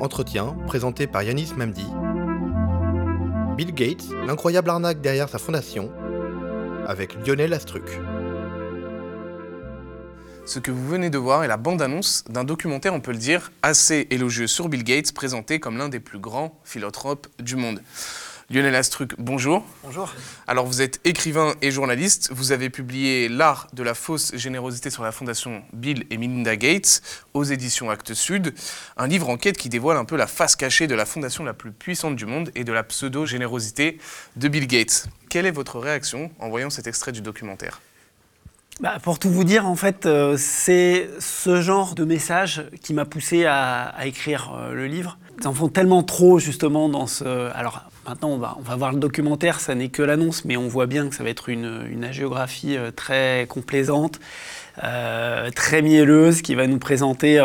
Entretien présenté par Yanis Mamdi. Bill Gates, l'incroyable arnaque derrière sa fondation, avec Lionel Astruc. Ce que vous venez de voir est la bande-annonce d'un documentaire, on peut le dire, assez élogieux sur Bill Gates, présenté comme l'un des plus grands philanthropes du monde. Lionel Astruc, bonjour. Bonjour. Alors vous êtes écrivain et journaliste. Vous avez publié L'art de la fausse générosité sur la fondation Bill et Melinda Gates aux éditions Actes Sud, un livre enquête qui dévoile un peu la face cachée de la fondation la plus puissante du monde et de la pseudo-générosité de Bill Gates. Quelle est votre réaction en voyant cet extrait du documentaire? Bah, pour tout vous dire, en fait, euh, c'est ce genre de message qui m'a poussé à, écrire euh, le livre. Ils en font tellement trop, justement, dans ce. Alors, maintenant, on va, on va voir le documentaire, ça n'est que l'annonce, mais on voit bien que ça va être une, une agiographie euh, très complaisante, très mielleuse, qui va nous présenter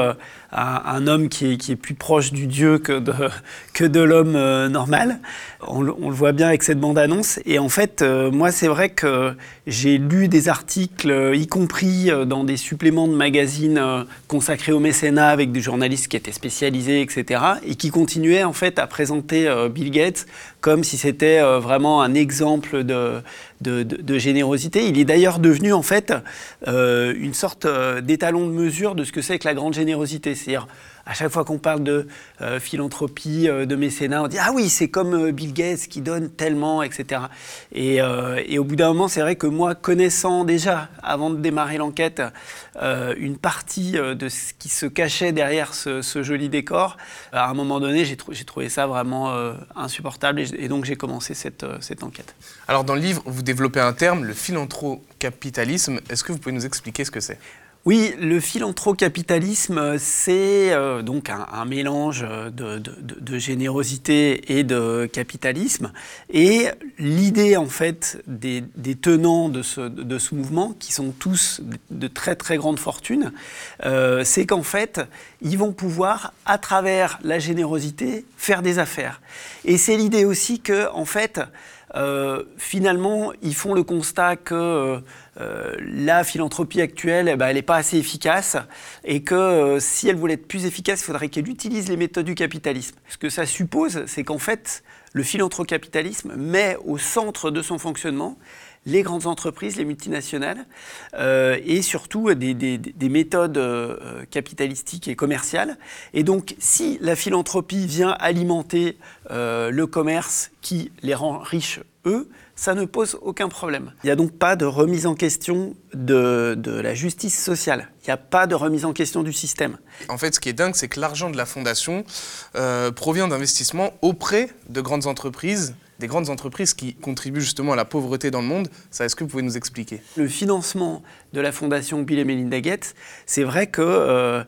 un, homme qui est, plus proche du Dieu que de, l'homme euh, normal. On, le voit bien avec cette bande-annonce. Et en fait, euh, moi, c'est vrai que j'ai lu des articles, euh, y compris dans des suppléments de magazines consacrés au mécénat avec des journalistes qui étaient spécialisés, etc., et qui continuaient en fait à présenter Bill Gates comme si c'était vraiment un exemple de, générosité. Il est d'ailleurs devenu en fait une sorte d'étalon de mesure de ce que c'est que la grande générosité. C'est-à-dire, à chaque fois qu'on parle de euh, philanthropie, euh, de mécénat, on dit Ah oui, c'est comme euh, Bill Gates qui donne tellement, etc. Et, au bout d'un moment, c'est vrai que moi, connaissant déjà, avant de démarrer l'enquête, une partie de ce qui se cachait derrière ce, joli décor, à un moment donné, j'ai trouvé ça vraiment insupportable et, donc j'ai commencé cette enquête. Alors, dans le livre, vous développez un terme, le philanthrocapitalisme. Est-ce que vous pouvez nous expliquer ce que c'est? Oui, le philanthrocapitalisme, c'est euh, donc un, mélange de, générosité et de capitalisme. Et l'idée, en fait, des, tenants de ce, mouvement, qui sont tous de très très grandes fortunes, euh, c'est qu'en fait, ils vont pouvoir, à travers la générosité, faire des affaires. Et c'est l'idée aussi que, en fait, euh, finalement, ils font le constat que euh, euh, la philanthropie actuelle, eh ben, elle n'est pas assez efficace et que si elle voulait être plus efficace, il faudrait qu'elle utilise les méthodes du capitalisme. Ce que ça suppose, c'est qu'en fait, le philanthrocapitalisme met au centre de son fonctionnement les grandes entreprises, les multinationales, euh, et surtout des, des, méthodes euh, capitalistiques et commerciales. Et donc, si la philanthropie vient alimenter euh, le commerce qui les rend riches, eux, ça ne pose aucun problème. Il n'y a donc pas de remise en question de, de la justice sociale. Il n'y a pas de remise en question du système. En fait, ce qui est dingue, c'est que l'argent de la fondation provient d'investissements auprès de grandes entreprises des grandes entreprises qui contribuent justement à la pauvreté dans le monde. Ça, est-ce que vous pouvez nous expliquer? Le financement de la fondation Bill et Melinda Gates, c'est vrai que euh,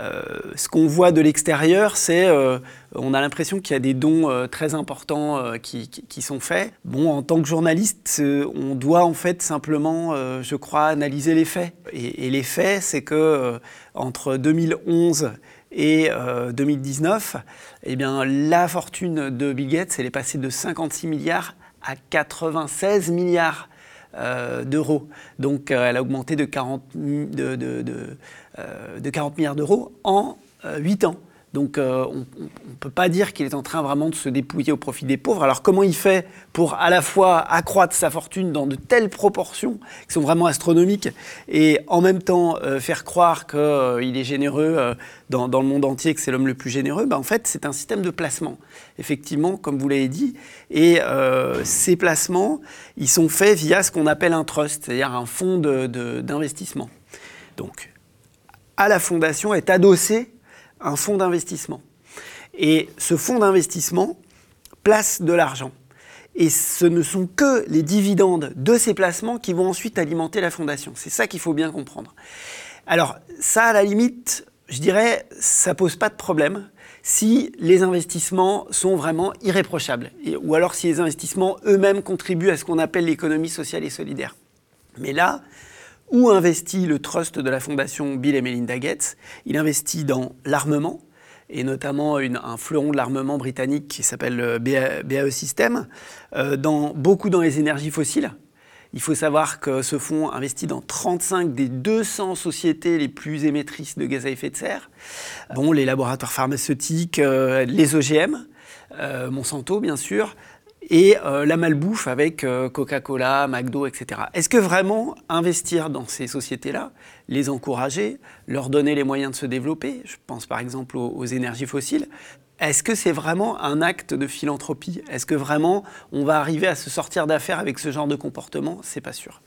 euh, ce qu'on voit de l'extérieur, c'est euh, on a l'impression qu'il y a des dons très importants qui, sont faits. Bon, en tant que journaliste, on doit en fait simplement, je crois, analyser les faits. Et, et les faits, c'est que entre 2011 et 2019, euh, eh bien, la fortune de Bill Gates, est passée de 56 milliards à 96 milliards euh, d'euros. Donc euh, elle a augmenté de 40, de, de 40 milliards d'euros en 8 ans. Donc euh, on ne peut pas dire qu'il est en train vraiment de se dépouiller au profit des pauvres. Alors comment il fait pour à la fois accroître sa fortune dans de telles proportions qui sont vraiment astronomiques et en même temps euh, faire croire qu'il euh, est généreux dans, le monde entier, que c'est l'homme le plus généreux ben, En fait, c'est un système de placement, effectivement, comme vous l'avez dit. Et ces placements, ils sont faits via ce qu'on appelle un trust, c'est-à-dire un fonds d'investissement. Donc, à la fondation est adossé un fonds d'investissement. Et ce fonds d'investissement place de l'argent. Et ce ne sont que les dividendes de ces placements qui vont ensuite alimenter la fondation. C'est ça qu'il faut bien comprendre. Alors ça, à la limite, je dirais, ça pose pas de problème si les investissements sont vraiment irréprochables, ou alors si les investissements eux-mêmes contribuent à ce qu'on appelle l'économie sociale et solidaire. Mais là, où investit le trust de la fondation Bill et Melinda Gates? Il investit dans l'armement, et notamment un fleuron de l'armement britannique qui s'appelle BAE System, euh, dans, beaucoup dans les énergies fossiles. Il faut savoir que ce fonds investit dans 35 des 200 sociétés les plus émettrices de gaz à effet de serre. Bon, les laboratoires pharmaceutiques, euh, les OGM, euh, Monsanto bien sûr, et euh, la malbouffe avec Coca-Cola, McDo, etc. Est-ce que vraiment investir dans ces sociétés-là, les encourager, leur donner les moyens de se développer, je pense par exemple aux énergies fossiles, est-ce que c'est vraiment un acte de philanthropie? Est-ce que vraiment on va arriver à se sortir d'affaires avec ce genre de comportement? C'est pas sûr.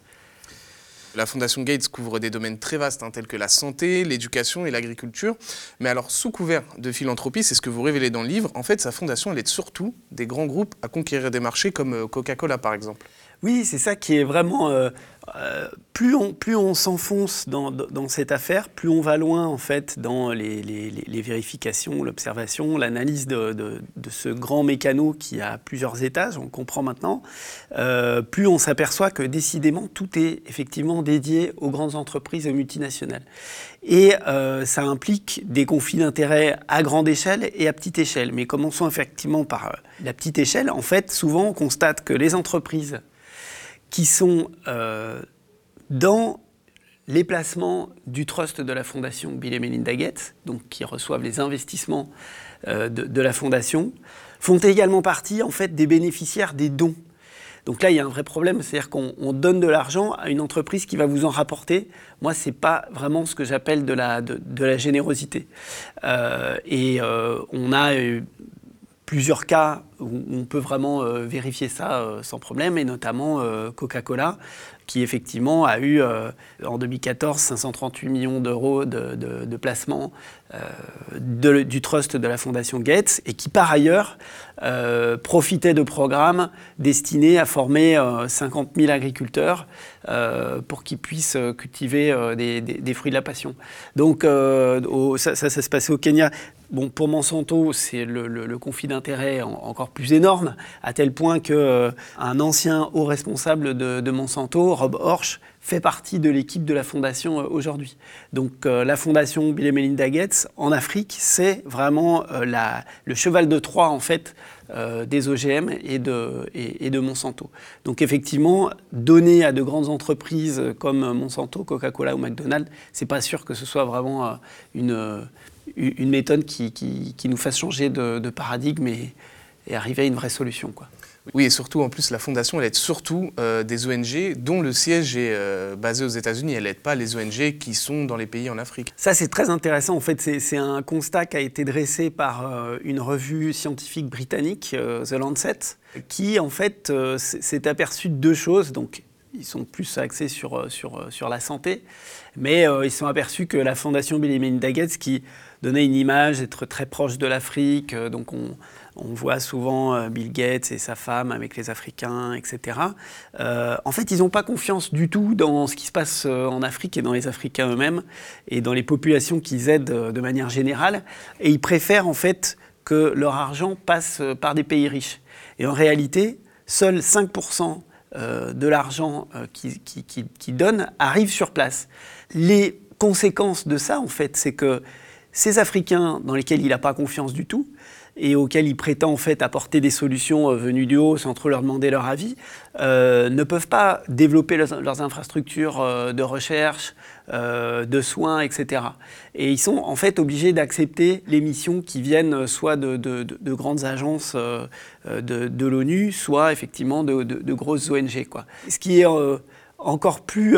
La Fondation Gates couvre des domaines très vastes, hein, tels que la santé, l'éducation et l'agriculture. Mais alors, sous couvert de philanthropie, c'est ce que vous révélez dans le livre, en fait, sa fondation, elle aide surtout des grands groupes à conquérir des marchés comme euh, Coca-Cola, par exemple. Oui, c'est ça qui est vraiment euh, euh, plus on, s'enfonce dans, cette affaire, plus on va loin en fait dans les, vérifications, l'observation, l'analyse de, ce grand mécano qui a plusieurs étages, on comprend maintenant, euh, plus on s'aperçoit que décidément tout est effectivement dédié aux grandes entreprises et aux multinationales. Et ça implique des conflits d'intérêts à grande échelle et à petite échelle. Mais commençons effectivement par la petite échelle. En fait, souvent on constate que les entreprises qui sont euh, dans les placements du trust de la fondation Bill et Melinda Gates, donc qui reçoivent les investissements euh, de, la fondation, font également partie en fait des bénéficiaires des dons. Donc là, il y a un vrai problème, c'est-à-dire qu'on donne de l'argent à une entreprise qui va vous en rapporter. Moi, c'est pas vraiment ce que j'appelle de la, de, la générosité. Euh, et on a plusieurs cas où on peut vraiment euh, vérifier ça euh, sans problème, et notamment euh, Coca-Cola, qui effectivement a eu en 2014 538 millions d'euros de, de, du trust de la Fondation Gates, et qui par ailleurs profitait de programmes destinés à former 50 000 agriculteurs pour qu'ils puissent cultiver des, fruits de la passion. Donc ça, ça se passait au Kenya. Bon, pour Monsanto, c'est le, conflit d'intérêts encore plus énorme, à tel point qu'un euh, ancien haut responsable de, Monsanto, Rob Horsch, fait partie de l'équipe de la fondation euh, aujourd'hui. Donc euh, la fondation Bill et Melinda Gates en Afrique, c'est vraiment le cheval de Troie en fait des OGM et de, et de Monsanto. Donc effectivement, donner à de grandes entreprises comme Monsanto, Coca-Cola ou McDonald's, c'est pas sûr que ce soit vraiment une une méthode qui, qui, nous fasse changer de, paradigme et, arriver à une vraie solution. Quoi. Oui, et surtout, en plus, la fondation, elle aide surtout euh, des ONG dont le siège est euh, basé aux États-Unis. Elle n'aide pas les ONG qui sont dans les pays en Afrique. Ça, c'est très intéressant. En fait, c'est un constat qui a été dressé par euh, une revue scientifique britannique, The Lancet, qui, en fait, s'est aperçu de deux choses. Donc, ils sont plus axés sur, sur, sur la santé, mais ils sont aperçus que la fondation Bill et Melinda Gates, qui donner une image, être très proche de l'Afrique. Euh, donc on, voit souvent euh, Bill Gates et sa femme avec les Africains, etc. Euh, en fait, ils n'ont pas confiance du tout dans ce qui se passe en Afrique et dans les Africains eux-mêmes et dans les populations qu'ils aident de manière générale. Et ils préfèrent en fait que leur argent passe par des pays riches. Et en réalité, seuls 5% de l'argent qu'ils qui, donnent arrive sur place. Les conséquences de ça, en fait, c'est que ces Africains dans lesquels il n'a pas confiance du tout et auxquels il prétend en fait apporter des solutions euh, venues du haut sans trop leur demander leur avis, euh, ne peuvent pas développer leurs, infrastructures euh, de recherche, de soins, etc. Et ils sont en fait obligés d'accepter les missions qui viennent soit de, grandes agences de, l'ONU, soit effectivement de, grosses ONG. Quoi. Ce qui est encore plus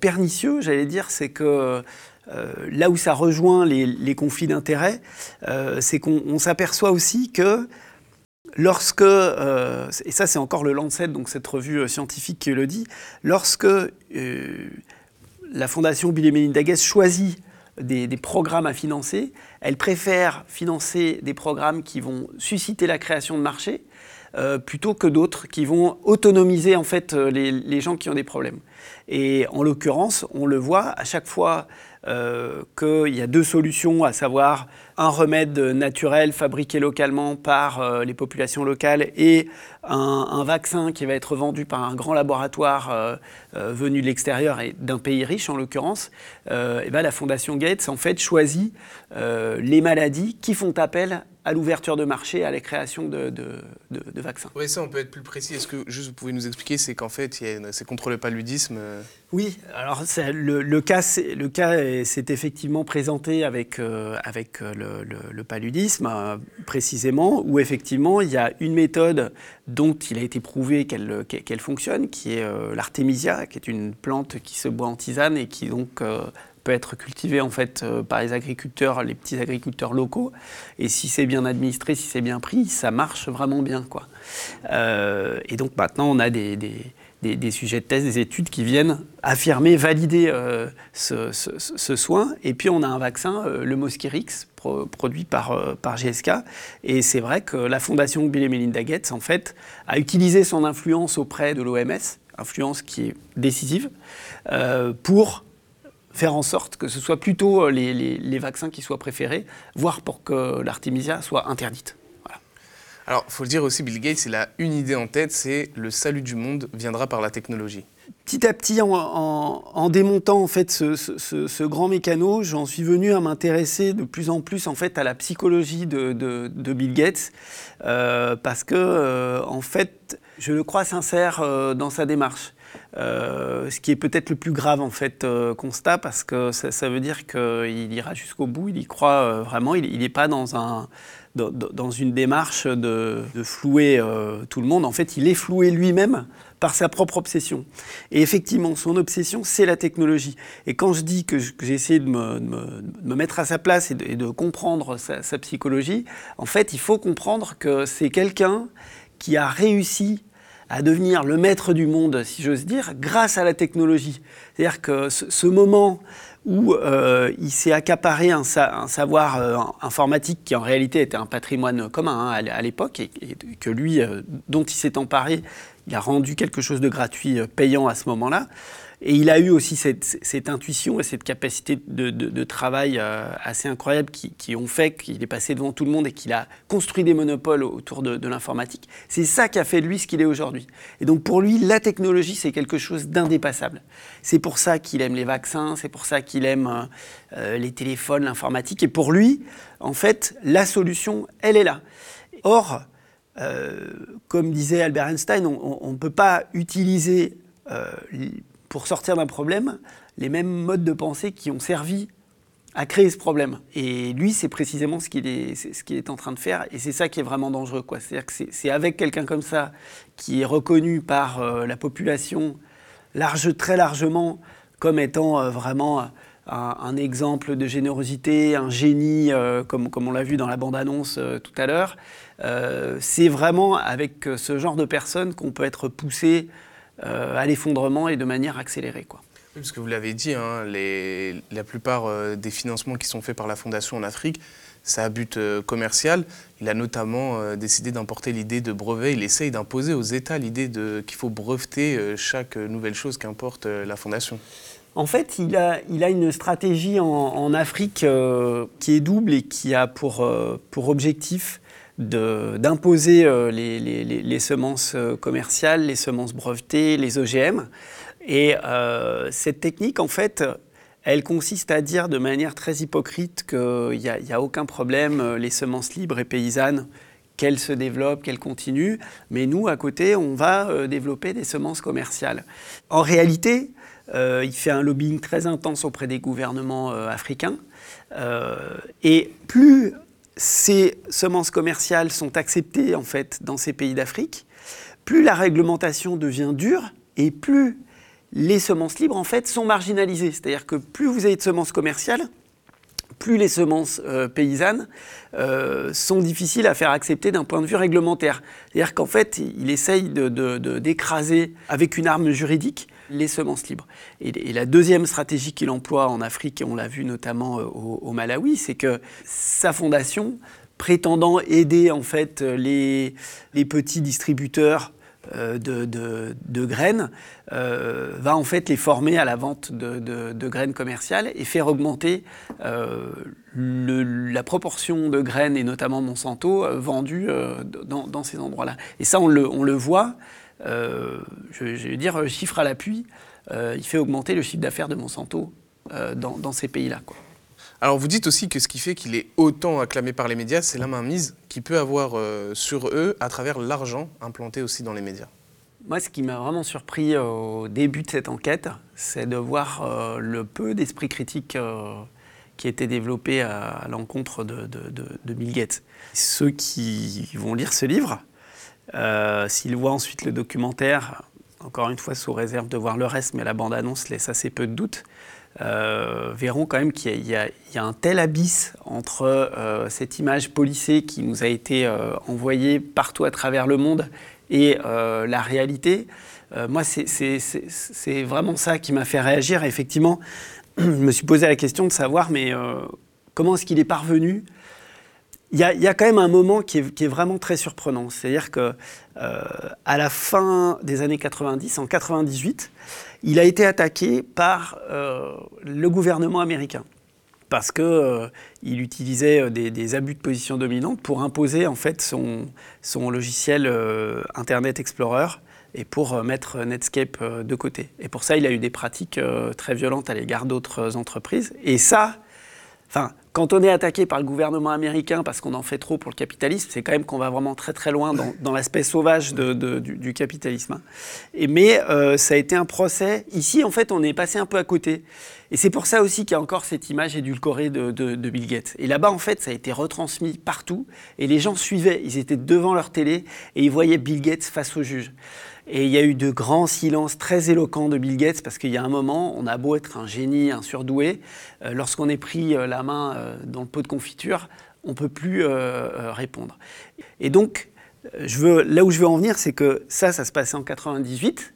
pernicieux, j'allais dire, c'est que euh, là où ça rejoint les, conflits d'intérêts, euh, c'est qu'on s'aperçoit aussi que lorsque, euh, et ça c'est encore le Lancet, donc cette revue scientifique qui le dit, lorsque la fondation Bill et Melinda Gates choisit des, des, programmes à financer, elle préfère financer des programmes qui vont susciter la création de marchés plutôt que d'autres qui vont autonomiser en fait les, les, gens qui ont des problèmes. Et en l'occurrence, on le voit à chaque fois euh, qu'il y a deux solutions, à savoir un remède naturel fabriqué localement par euh, les populations locales et un, vaccin qui va être vendu par un grand laboratoire euh, venu de l'extérieur et d'un pays riche en l'occurrence, et ben la Fondation Gates en fait choisit les maladies qui font appel à l'ouverture de marché, à la création de, de, de, vaccins. Oui, ça, on peut être plus précis. Est-ce que juste vous pouvez nous expliquer, c'est qu'en fait, c'est contre le paludisme euh Oui, alors le, le, cas, le cas s'est effectivement présenté avec, euh, avec le, le, paludisme, euh, précisément, où effectivement, il y a une méthode dont il a été prouvé qu'elle qu'elle fonctionne, qui est l'artémisia, qui est une plante qui se boit en tisane et qui donc peut être cultivé en fait euh, par les agriculteurs, les petits agriculteurs locaux. Et si c'est bien administré, si c'est bien pris, ça marche vraiment bien. Quoi. Euh, et donc maintenant, on a des, des, des, sujets de thèse, des études qui viennent affirmer, valider euh, ce, soin. Et puis on a un vaccin, le Mosquirix, produit par, par GSK. Et c'est vrai que la fondation Bill et Melinda Gates, en fait, a utilisé son influence auprès de l'OMS, influence qui est décisive, pour faire en sorte que ce soit plutôt euh, les, vaccins qui soient préférés, voire pour que l'artémisia soit interdite. Alors, il faut le dire aussi, Bill Gates, il a une idée en tête, c'est le salut du monde viendra par la technologie. Petit à petit, en, démontant en fait ce, grand mécano, j'en suis venu à m'intéresser de plus en plus en fait à la psychologie de, Bill Gates, euh, parce que euh, en fait, je le crois sincère dans sa démarche. Euh, ce qui est peut-être le plus grave en fait euh, constat parce que ça, veut dire qu'il ira jusqu'au bout, il y croit euh, vraiment, il n'est pas dans, un, dans, une démarche de, flouer tout le monde, en fait il est floué lui-même par sa propre obsession. Et effectivement, son obsession, c'est la technologie. Et quand je dis que j'ai essayé de me, me, mettre à sa place et de, comprendre sa psychologie, en fait, il faut comprendre que c'est quelqu'un qui a réussi à devenir le maître du monde, si j'ose dire, grâce à la technologie. C'est-à-dire que ce, moment où euh, il s'est accaparé un, savoir euh, informatique qui en réalité était un patrimoine commun hein, à, l'époque et, que lui, euh, dont il s'est emparé, il a rendu quelque chose de gratuit payant à ce moment-là. Et il a eu aussi cette, intuition et cette capacité de, travail euh, assez incroyable qui, ont fait qu'il est passé devant tout le monde et qu'il a construit des monopoles autour de, l'informatique. C'est ça qui a fait de lui ce qu'il est aujourd'hui. Et donc pour lui, la technologie, c'est quelque chose d'indépassable. C'est pour ça qu'il aime les vaccins, c'est pour ça qu'il aime euh, euh, les téléphones, l'informatique. Et pour lui, en fait, la solution, elle est là. Or, comme disait Albert Einstein, on ne peut pas utiliser pour sortir d'un problème les mêmes modes de pensée qui ont servi à créer ce problème. Et lui, c'est précisément ce qu'il est, ce qu'il est en train de faire, et c'est ça qui est vraiment dangereux. C'est-à-dire que c'est, avec quelqu'un comme ça, qui est reconnu par euh, la population large, très largement comme étant euh, vraiment un, exemple de générosité, un génie, euh, comme, comme on l'a vu dans la bande-annonce tout à l'heure. c'est vraiment avec ce genre de personnes qu'on peut être poussé à l'effondrement et de manière accélérée. Quoi. Oui, parce que vous l'avez dit, hein, les, la plupart euh, des financements qui sont faits par la Fondation en Afrique, ça a but euh, commercial. Il a notamment décidé d'importer l'idée de brevet. Il essaye d'imposer aux États l'idée qu'il faut breveter chaque nouvelle chose qu'importe la Fondation. En fait, il a, il a une stratégie en, en Afrique qui est double et qui a pour, pour objectif d'imposer euh, les, semences euh, commerciales, les semences brevetées, les OGM. Et euh, cette technique, en fait, elle consiste à dire de manière très hypocrite qu'il n'y a, a, aucun problème, les semences libres et paysannes, qu'elles se développent, qu'elles continuent, mais nous, à côté, on va développer des semences commerciales. En réalité, il fait un lobbying très intense auprès des gouvernements africains. et plus ces semences commerciales sont acceptées en fait dans ces pays d'Afrique, plus la réglementation devient dure et plus les semences libres en fait sont marginalisées. C'est-à-dire que plus vous avez de semences commerciales, plus les semences euh, paysannes euh, sont difficiles à faire accepter d'un point de vue réglementaire. C'est-à-dire qu'en fait, il essaye d'écraser avec une arme juridique les semences libres. Et, la deuxième stratégie qu'il emploie en Afrique, et on l'a vu notamment euh, au, Malawi, c'est que sa fondation, prétendant aider en fait les, petits distributeurs euh, de, graines, euh, va en fait les former à la vente de, graines commerciales et faire augmenter la proportion de graines, et notamment Monsanto, vendues dans, ces endroits-là. Et ça, on le voit euh, je, vais dire chiffre à l'appui, euh, il fait augmenter le chiffre d'affaires de Monsanto euh, dans, ces pays-là. Alors vous dites aussi que ce qui fait qu'il est autant acclamé par les médias, c'est la mainmise qu'il peut avoir euh, sur eux à travers l'argent implanté aussi dans les médias. Moi, ce qui m'a vraiment surpris au début de cette enquête, c'est de voir euh, le peu d'esprit critique euh, qui était développé à, l'encontre de, de, Bill Gates. Ceux qui vont lire ce livre, s'ils voient ensuite le documentaire, encore une fois sous réserve de voir le reste, mais la bande-annonce laisse assez peu de doutes, euh, verront quand même qu'il y, a un tel abysse entre euh, cette image policée qui nous a été euh, envoyée partout à travers le monde et la réalité. moi, c'est vraiment ça qui m'a fait réagir. effectivement, je me suis posé la question de savoir, mais comment est-ce qu'il est parvenu il y, a, quand même un moment qui est, vraiment très surprenant. C'est-à-dire que à la fin des années 90, en 98, il a été attaqué par euh, le gouvernement américain parce qu'il euh, utilisait euh, des, abus de position dominante pour imposer en fait son, son logiciel Internet Explorer et pour mettre Netscape de côté. Et pour ça, il a eu des pratiques très violentes à l'égard d'autres entreprises. Et ça, enfin, quand on est attaqué par le gouvernement américain parce qu'on en fait trop pour le capitalisme, c'est quand même qu'on va vraiment très très loin dans, l'aspect sauvage du, capitalisme. Hein. Et, mais euh, ça a été un procès. Ici, en fait, on est passé un peu à côté. Et c'est pour ça aussi qu'il y a encore cette image édulcorée de, de Bill Gates. Et là-bas, en fait, ça a été retransmis partout. Et les gens suivaient. Ils étaient devant leur télé et ils voyaient Bill Gates face au juge. Et il y a eu de grands silences très éloquents de Bill Gates parce qu'il y a un moment, on a beau être un génie, un surdoué, euh, lorsqu'on est pris euh, la main euh, dans le pot de confiture, on ne peut plus répondre. Et donc, là où je veux en venir, c'est que ça, ça se passait en 98.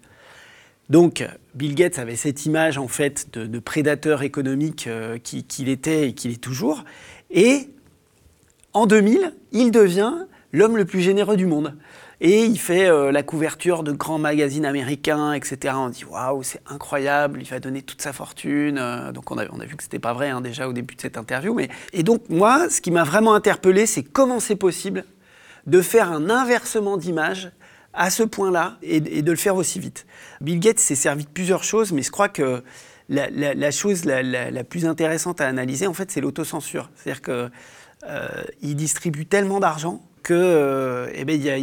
Donc, Bill Gates avait cette image en fait de, prédateur économique qu'il était et qu'il est toujours. Et en 2000, il devient l'homme le plus généreux du monde. Et il fait euh, la couverture de grands magazines américains, etc. On dit waouh, c'est incroyable, il va donner toute sa fortune. Euh, donc on a, vu que c'était pas vrai hein, déjà au début de cette interview. Mais... Et donc moi, ce qui m'a vraiment interpellé, c'est comment c'est possible de faire un inversement d'image à ce point-là et, de le faire aussi vite. Bill Gates s'est servi de plusieurs choses, mais je crois que la, chose la, plus intéressante à analyser, en fait, c'est l'autocensure. C'est-à-dire qu'il euh, distribue tellement d'argent que, eh ben, y a,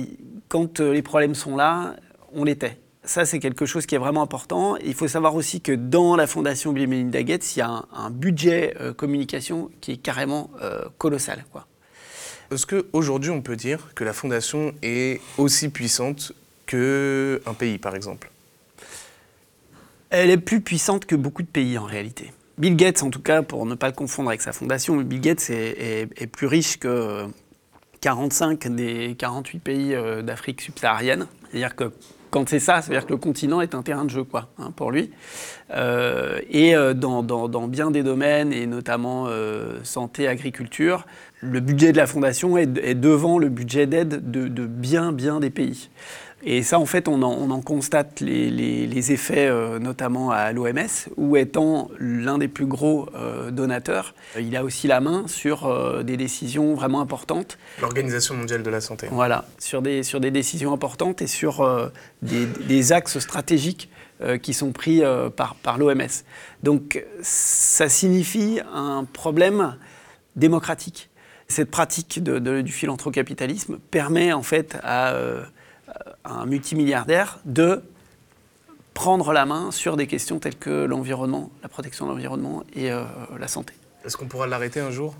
quand euh, les problèmes sont là, on les tait. Ça, c'est quelque chose qui est vraiment important. Il faut savoir aussi que dans la fondation Bill Melinda Gates, il y a un, budget euh, communication qui est carrément euh, colossal. Est-ce qu'aujourd'hui, on peut dire que la fondation est aussi puissante qu'un pays, par exemple? Elle est plus puissante que beaucoup de pays, en réalité. Bill Gates, en tout cas, pour ne pas le confondre avec sa fondation, Bill Gates est plus riche que 45 des 48 pays euh, d'Afrique subsaharienne. C'est-à-dire que quand c'est ça, c'est-à-dire que le continent est un terrain de jeu quoi, hein, pour lui. Euh, et euh, dans, bien des domaines, et notamment santé, agriculture, le budget de la fondation est, devant le budget d'aide de, de, bien, bien des pays. Et ça, en fait, on en, constate les, effets, euh, notamment à l'OMS, où étant l'un des plus gros euh, donateurs, il a aussi la main sur euh, des décisions vraiment importantes. L'Organisation mondiale de la santé. Voilà, sur des, sur des décisions importantes et sur des, axes stratégiques qui sont pris par, par l'OMS. Donc, ça signifie un problème démocratique. Cette pratique du philanthrocapitalisme permet en fait à un multimilliardaire de prendre la main sur des questions telles que l'environnement, la protection de l'environnement et euh, la santé. Est-ce qu'on pourra l'arrêter un jour?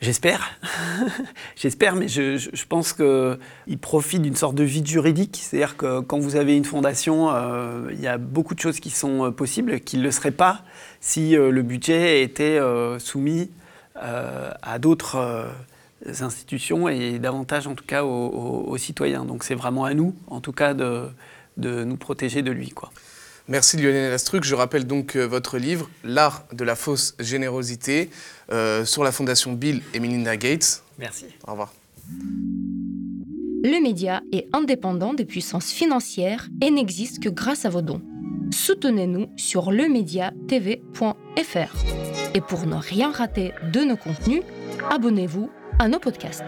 J'espère. J'espère, mais je, pense qu'il profite d'une sorte de vide juridique. C'est-à-dire que quand vous avez une fondation, euh, il y a beaucoup de choses qui sont euh, possibles, qui ne le seraient pas si le budget était soumis à d'autres institutions et davantage en tout cas aux, citoyens. Donc c'est vraiment à nous, en tout cas, de, de nous protéger de lui. Quoi. Merci Lionel Astruc. Je rappelle donc euh, votre livre, L'art de la fausse générosité, euh, sur la fondation Bill et Melinda Gates. Merci. Au revoir. Le média est indépendant des puissances financières et n'existe que grâce à vos dons. Soutenez-nous sur lemediatv.fr. Et pour ne rien rater de nos contenus, abonnez-vous à nos podcasts.